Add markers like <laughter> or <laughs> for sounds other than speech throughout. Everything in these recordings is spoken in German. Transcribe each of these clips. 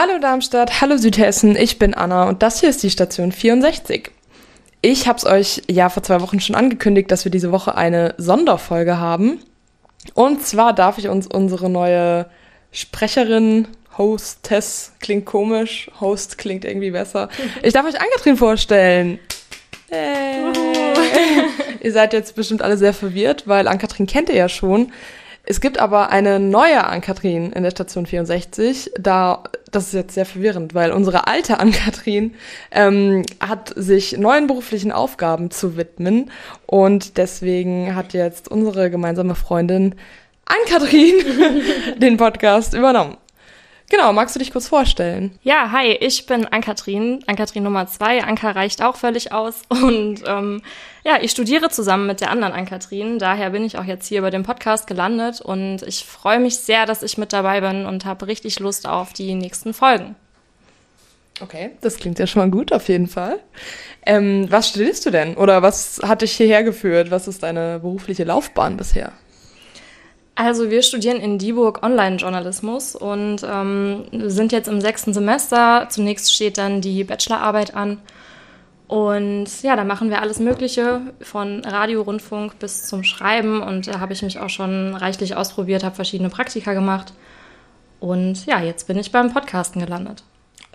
Hallo Darmstadt, hallo Südhessen, ich bin Anna und das hier ist die Station 64. Ich habe es euch ja vor zwei Wochen schon angekündigt, dass wir diese Woche eine Sonderfolge haben. Und zwar darf ich uns unsere neue Sprecherin, Hostess, klingt komisch, Host klingt irgendwie besser. Ich darf euch Ann-Kathrin vorstellen. Hey. <laughs> ihr seid jetzt bestimmt alle sehr verwirrt, weil Ann-Kathrin kennt ihr ja schon. Es gibt aber eine neue Ann-Kathrin in der Station 64. Da, das ist jetzt sehr verwirrend, weil unsere alte Ann-Kathrin ähm, hat sich neuen beruflichen Aufgaben zu widmen und deswegen hat jetzt unsere gemeinsame Freundin Ann-Kathrin <laughs> den Podcast übernommen. Genau, magst du dich kurz vorstellen? Ja, hi, ich bin Ann-Kathrin, Ann-Kathrin Nummer zwei. Anka reicht auch völlig aus. <laughs> Und ähm, ja, ich studiere zusammen mit der anderen Ann-Kathrin. Daher bin ich auch jetzt hier bei dem Podcast gelandet. Und ich freue mich sehr, dass ich mit dabei bin und habe richtig Lust auf die nächsten Folgen. Okay, das klingt ja schon mal gut, auf jeden Fall. Ähm, was studierst du denn? Oder was hat dich hierher geführt? Was ist deine berufliche Laufbahn bisher? Also wir studieren in Dieburg Online-Journalismus und ähm, sind jetzt im sechsten Semester. Zunächst steht dann die Bachelorarbeit an. Und ja, da machen wir alles Mögliche, von Radio, Rundfunk bis zum Schreiben. Und da habe ich mich auch schon reichlich ausprobiert, habe verschiedene Praktika gemacht. Und ja, jetzt bin ich beim Podcasten gelandet.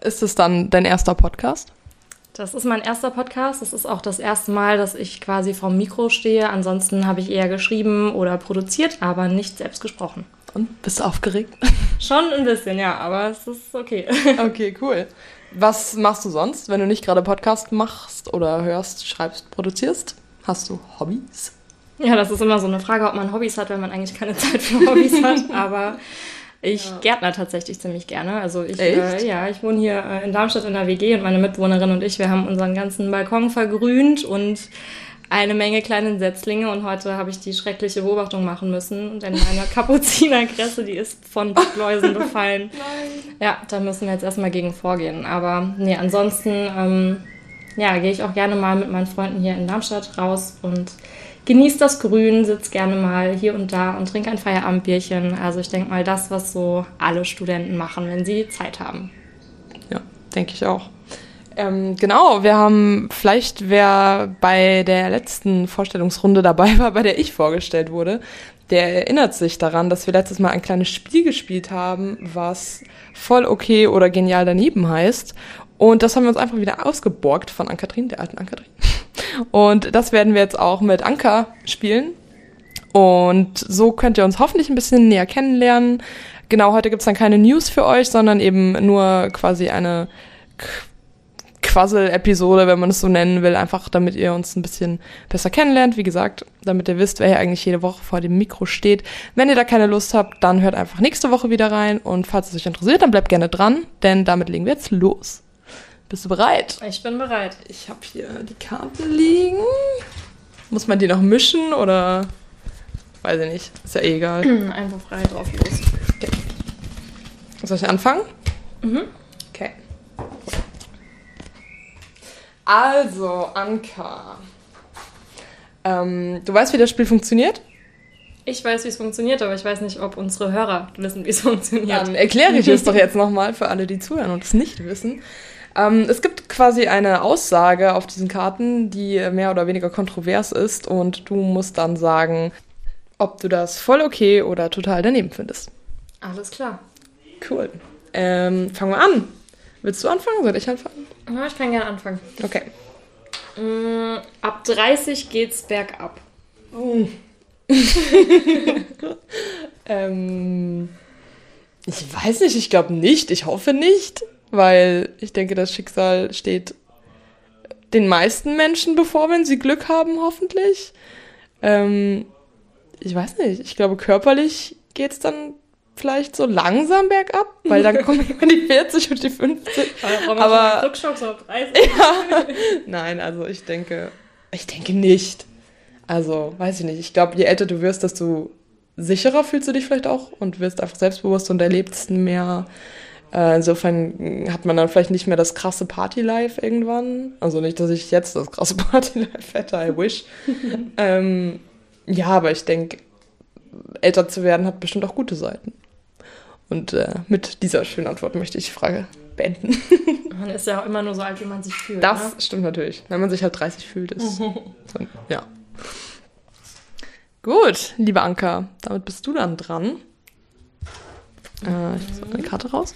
Ist es dann dein erster Podcast? Das ist mein erster Podcast. Das ist auch das erste Mal, dass ich quasi vorm Mikro stehe. Ansonsten habe ich eher geschrieben oder produziert, aber nicht selbst gesprochen. Und bist du aufgeregt? Schon ein bisschen, ja, aber es ist okay. <laughs> Okay, cool. Was machst du sonst, wenn du nicht gerade Podcast machst oder hörst, schreibst, produzierst? Hast du Hobbys? Ja, das ist immer so eine Frage, ob man Hobbys hat, wenn man eigentlich keine Zeit für Hobbys hat. <laughs> Aber ich ja. gärtner tatsächlich ziemlich gerne. Also ich, äh, ja, ich wohne hier äh, in Darmstadt in der WG und meine Mitbewohnerin und ich, wir haben unseren ganzen Balkon vergrünt und eine Menge kleine Setzlinge und heute habe ich die schreckliche Beobachtung machen müssen, denn meine <laughs> Kapuzinerkresse, die ist von Blattläusen <laughs> befallen. Nein. Ja, da müssen wir jetzt erstmal gegen vorgehen. Aber nee, ansonsten ähm, ja, gehe ich auch gerne mal mit meinen Freunden hier in Darmstadt raus und genieße das Grün, sitze gerne mal hier und da und trinke ein Feierabendbierchen. Also ich denke mal, das, was so alle Studenten machen, wenn sie Zeit haben. Ja, denke ich auch. Ähm, genau, wir haben vielleicht, wer bei der letzten Vorstellungsrunde dabei war, bei der ich vorgestellt wurde, der erinnert sich daran, dass wir letztes Mal ein kleines Spiel gespielt haben, was voll okay oder genial daneben heißt. Und das haben wir uns einfach wieder ausgeborgt von Ann-Kathrin, der alten Ann-Kathrin. Und das werden wir jetzt auch mit Anka spielen. Und so könnt ihr uns hoffentlich ein bisschen näher kennenlernen. Genau, heute gibt's dann keine News für euch, sondern eben nur quasi eine Quassel-Episode, wenn man es so nennen will, einfach damit ihr uns ein bisschen besser kennenlernt. Wie gesagt, damit ihr wisst, wer hier eigentlich jede Woche vor dem Mikro steht. Wenn ihr da keine Lust habt, dann hört einfach nächste Woche wieder rein. Und falls es euch interessiert, dann bleibt gerne dran, denn damit legen wir jetzt los. Bist du bereit? Ich bin bereit. Ich habe hier die Karte liegen. Muss man die noch mischen oder? Weiß ich nicht. Ist ja eh egal. <clears throat> Einfach frei drauf los. Okay. Soll ich anfangen? Mhm. Okay. Also, Anka. Ähm, du weißt, wie das Spiel funktioniert? Ich weiß, wie es funktioniert, aber ich weiß nicht, ob unsere Hörer wissen, wie es <laughs> funktioniert. Dann erkläre ich es <laughs> doch jetzt nochmal für alle, die zuhören und es nicht wissen. Ähm, es gibt quasi eine Aussage auf diesen Karten, die mehr oder weniger kontrovers ist und du musst dann sagen, ob du das voll okay oder total daneben findest. Alles klar. Cool. Ähm, fangen wir an. Willst du anfangen? Soll ich anfangen? Ja, ich kann gerne anfangen. Okay. Mm, ab 30 geht's bergab. Oh. <laughs> ähm, ich weiß nicht, ich glaube nicht. Ich hoffe nicht weil ich denke, das Schicksal steht den meisten Menschen bevor, wenn sie Glück haben, hoffentlich. Ähm, ich weiß nicht, ich glaube, körperlich geht es dann vielleicht so langsam bergab, weil dann kommen immer <laughs> die 40 und die 50. Aber, aber Rückschlag so auf 30. <laughs> Ja. Nein, also ich denke, ich denke nicht. Also, weiß ich nicht. Ich glaube, je älter du wirst, desto sicherer fühlst du dich vielleicht auch und wirst einfach selbstbewusst und erlebst mehr äh, insofern hat man dann vielleicht nicht mehr das krasse Party-Life irgendwann. Also nicht, dass ich jetzt das krasse <laughs> Party-Life hätte, I wish. <laughs> ähm, ja, aber ich denke, älter zu werden hat bestimmt auch gute Seiten. Und äh, mit dieser schönen Antwort möchte ich die Frage beenden. <laughs> Man ist ja auch immer nur so alt, wie man sich fühlt. Das ne? stimmt natürlich. Wenn man sich halt 30 fühlt, ist. ja. Gut, liebe Anka, damit bist du dann dran. Äh, ich muss eine Karte raus.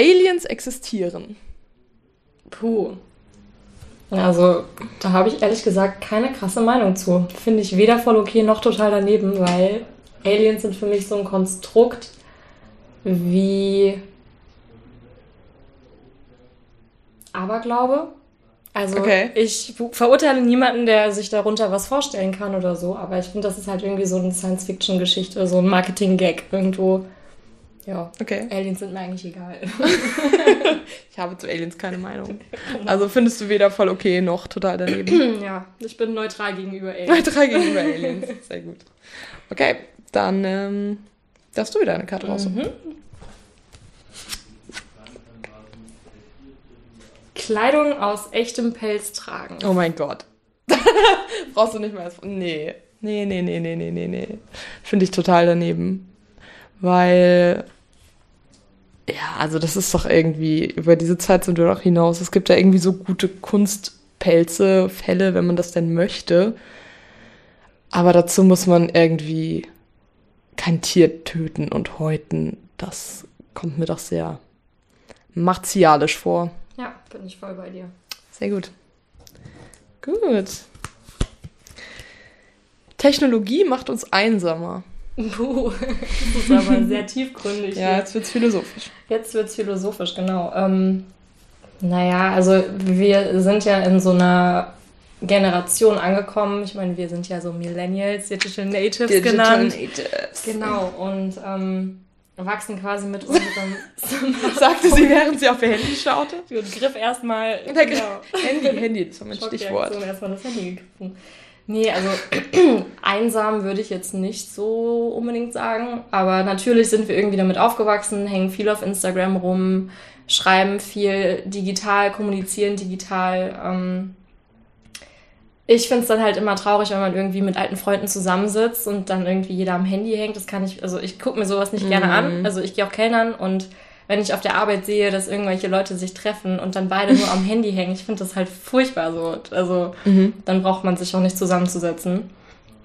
Aliens existieren. Puh. Also, da habe ich ehrlich gesagt keine krasse Meinung zu. Finde ich weder voll okay noch total daneben, weil Aliens sind für mich so ein Konstrukt wie Aberglaube. Also okay. ich verurteile niemanden, der sich darunter was vorstellen kann oder so, aber ich finde, das ist halt irgendwie so eine Science-Fiction-Geschichte, so ein Marketing-Gag irgendwo. Ja, okay. Aliens sind mir eigentlich egal. <laughs> ich habe zu Aliens keine Meinung. Also findest du weder voll okay noch total daneben? <clears throat> ja, ich bin neutral gegenüber Aliens. Neutral gegenüber <laughs> Aliens, sehr gut. Okay, dann ähm, darfst du wieder eine Karte raussuchen. Mhm. Kleidung aus echtem Pelz tragen. Oh mein Gott. <laughs> Brauchst du nicht mehr. Nee. Nee, nee, nee, nee, nee, nee, nee. Finde ich total daneben. Weil, ja, also das ist doch irgendwie, über diese Zeit sind wir doch hinaus. Es gibt ja irgendwie so gute Kunstpelze, Fälle, wenn man das denn möchte. Aber dazu muss man irgendwie kein Tier töten und häuten. Das kommt mir doch sehr martialisch vor. Ja, bin ich voll bei dir. Sehr gut. Gut. Technologie macht uns einsamer. Puh, das ist aber sehr tiefgründig. ja, jetzt wird es philosophisch. Jetzt wird es philosophisch, genau. Ähm, naja, also wir sind ja in so einer Generation angekommen. Ich meine, wir sind ja so Millennials, Digital Natives Digital genannt. Natives. Genau, und ähm, wachsen quasi mit unserem <laughs> Sagte sie, während sie auf ihr Handy schaute. Und griff erstmal. Der genau. Handy, Handy, mein Stichwort. erstmal das Handy gegriffen. Nee, also <clears throat> einsam würde ich jetzt nicht so unbedingt sagen. Aber natürlich sind wir irgendwie damit aufgewachsen, hängen viel auf Instagram rum, schreiben viel digital, kommunizieren digital. Ähm, ich finde es dann halt immer traurig, wenn man irgendwie mit alten Freunden zusammensitzt und dann irgendwie jeder am Handy hängt. Das kann ich, also ich gucke mir sowas nicht mhm. gerne an. Mhm. Also ich gehe auch Kellnern und wenn ich auf der Arbeit sehe, dass irgendwelche Leute sich treffen und dann beide nur am <laughs> Handy hängen, ich finde das halt furchtbar so. Also mhm. dann braucht man sich auch nicht zusammenzusetzen.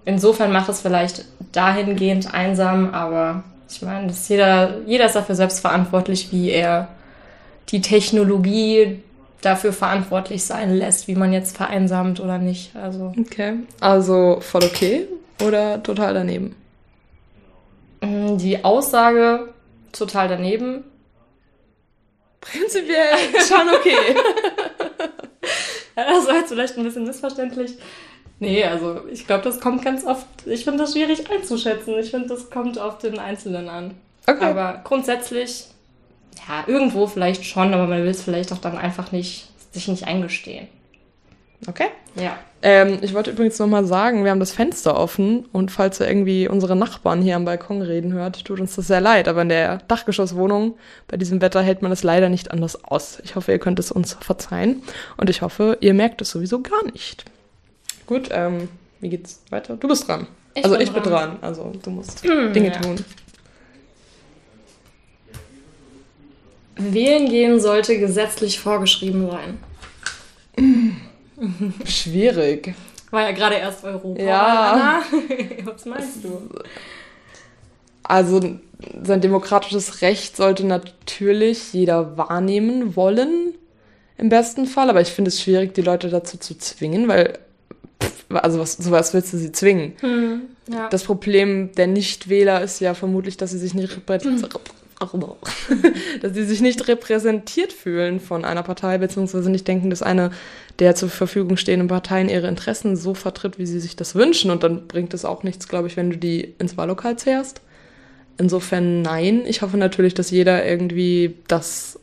Insofern macht es vielleicht dahingehend einsam, aber ich meine, jeder, jeder ist dafür selbst verantwortlich, wie er die Technologie dafür verantwortlich sein lässt, wie man jetzt vereinsamt oder nicht. Also. Okay. Also voll okay oder total daneben? Mm, die Aussage total daneben. Prinzipiell schon okay. <laughs> das war jetzt vielleicht ein bisschen missverständlich. Nee, also ich glaube, das kommt ganz oft. Ich finde das schwierig einzuschätzen. Ich finde, das kommt auf den Einzelnen an. Okay. Aber grundsätzlich ja, irgendwo vielleicht schon, aber man will es vielleicht auch dann einfach nicht, sich nicht eingestehen. Okay. Ja. Ähm, ich wollte übrigens nochmal sagen, wir haben das Fenster offen und falls ihr irgendwie unsere Nachbarn hier am Balkon reden hört, tut uns das sehr leid, aber in der Dachgeschosswohnung bei diesem Wetter hält man es leider nicht anders aus. Ich hoffe, ihr könnt es uns verzeihen und ich hoffe, ihr merkt es sowieso gar nicht. Gut, ähm, wie geht's weiter? Du bist dran. Ich also bin ich dran. bin dran, also du musst hm, Dinge ja. tun. Wählen gehen sollte gesetzlich vorgeschrieben sein. Schwierig. War ja gerade erst Europa. Ja. <laughs> Was meinst du? Also sein demokratisches Recht sollte natürlich jeder wahrnehmen wollen, im besten Fall. Aber ich finde es schwierig, die Leute dazu zu zwingen, weil, pff, also was, sowas willst du sie zwingen? Hm, ja. Das Problem der Nichtwähler ist ja vermutlich, dass sie sich nicht hm. <laughs> dass sie sich nicht repräsentiert fühlen von einer Partei, beziehungsweise nicht denken, dass eine der zur Verfügung stehenden Parteien ihre Interessen so vertritt, wie sie sich das wünschen. Und dann bringt es auch nichts, glaube ich, wenn du die ins Wahllokal zehrst. Insofern nein. Ich hoffe natürlich, dass jeder irgendwie das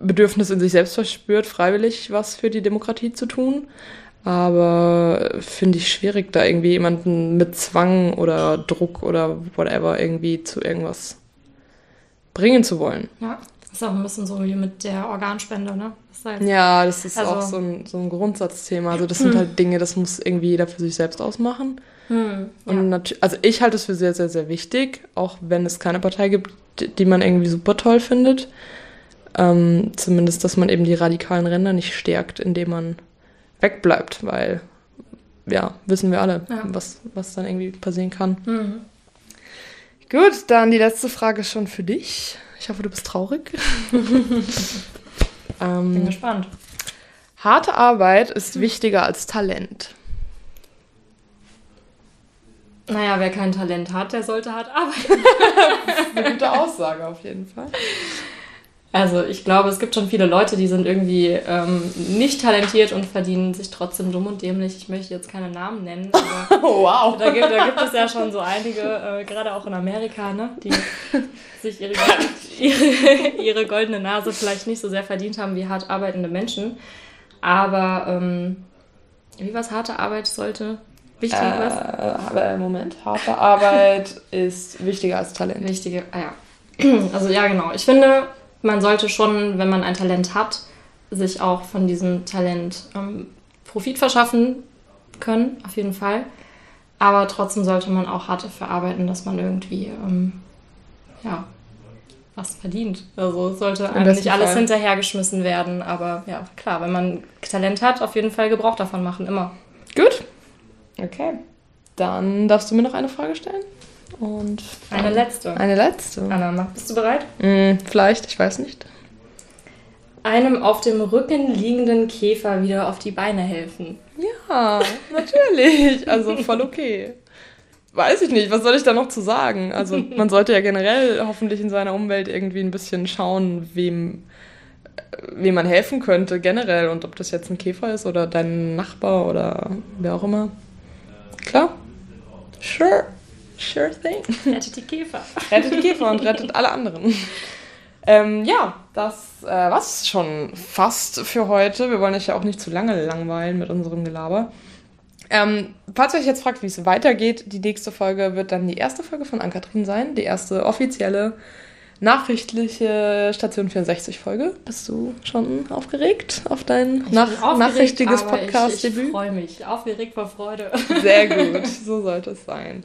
Bedürfnis in sich selbst verspürt, freiwillig was für die Demokratie zu tun. Aber finde ich schwierig, da irgendwie jemanden mit Zwang oder Druck oder whatever irgendwie zu irgendwas bringen zu wollen. Ja, das ist auch ein bisschen so wie mit der Organspende, ne? Das heißt, ja, das ist also, auch so ein, so ein Grundsatzthema. Also das sind halt Dinge, das muss irgendwie jeder für sich selbst ausmachen. Hm, ja. Und also ich halte es für sehr, sehr, sehr wichtig, auch wenn es keine Partei gibt, die man irgendwie super toll findet. Ähm, zumindest, dass man eben die radikalen Ränder nicht stärkt, indem man wegbleibt, weil ja, wissen wir alle, ja. was, was dann irgendwie passieren kann. Mhm. Gut, dann die letzte Frage schon für dich. Ich hoffe, du bist traurig. <laughs> ähm, Bin gespannt. Harte Arbeit ist wichtiger als Talent. Naja, wer kein Talent hat, der sollte hart arbeiten. <laughs> Eine gute Aussage auf jeden Fall. Also ich glaube, es gibt schon viele Leute, die sind irgendwie ähm, nicht talentiert und verdienen sich trotzdem dumm und dämlich. Ich möchte jetzt keine Namen nennen, <laughs> aber wow. da, gibt, da gibt es ja schon so einige, äh, gerade auch in Amerika, ne, die <laughs> sich ihre, ihre, ihre, goldene Nase vielleicht nicht so sehr verdient haben wie hart arbeitende Menschen. Aber ähm, wie was harte Arbeit sollte Wichtig äh, was? Aber Moment, harte Arbeit ist wichtiger als Talent. Wichtige, ah ja. Also ja, genau. Ich finde, man sollte schon, wenn man ein Talent hat, sich auch von diesem Talent ähm, Profit verschaffen können, auf jeden Fall. Aber trotzdem sollte man auch hart dafür arbeiten, dass man irgendwie ähm, ja, was verdient. Also es sollte einem nicht alles Fall. hinterhergeschmissen werden. Aber ja, klar, wenn man Talent hat, auf jeden Fall Gebrauch davon machen, immer. Gut. Okay. Dann darfst du mir noch eine Frage stellen. Und eine letzte. Eine letzte. Anna, bist du bereit? Mm, vielleicht, ich weiß nicht. Einem auf dem Rücken liegenden Käfer wieder auf die Beine helfen. Ja, natürlich. Also voll okay. Weiß ich nicht, was soll ich da noch zu sagen? Also man sollte ja generell hoffentlich in seiner Umwelt irgendwie ein bisschen schauen, wem, wem man helfen könnte generell und ob das jetzt ein Käfer ist oder dein Nachbar oder wer auch immer. Klar. Sure. Sure thing. <laughs> Rettet die Käfer. rettet die Käfer und rettet alle anderen. Ähm, ja, das äh, war's schon fast für heute. Wir wollen euch ja auch nicht zu lange langweilen mit unserem Gelaber. Ähm, falls ihr euch jetzt fragt, wie es weitergeht, die nächste Folge wird dann die erste Folge von Ankatrin sein. Die erste offizielle, nachrichtliche Station 64 Folge. Bist du schon aufgeregt auf dein nach nachrichtiges Podcast-Debüt? Ich, ich freue mich. Aufgeregt vor Freude. Sehr gut, so sollte es sein.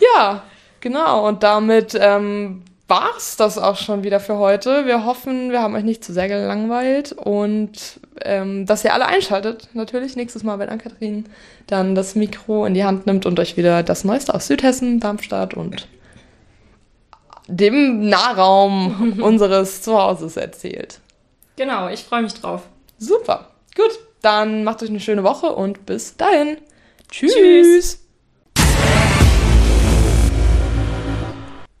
Ja, genau. Und damit ähm, war es das auch schon wieder für heute. Wir hoffen, wir haben euch nicht zu sehr gelangweilt und ähm, dass ihr alle einschaltet. Natürlich nächstes Mal, wenn Ann-Kathrin dann das Mikro in die Hand nimmt und euch wieder das Neueste aus Südhessen, Darmstadt und dem Nahraum <laughs> unseres Zuhauses erzählt. Genau, ich freue mich drauf. Super. Gut, dann macht euch eine schöne Woche und bis dahin. Tschüss. Tschüss.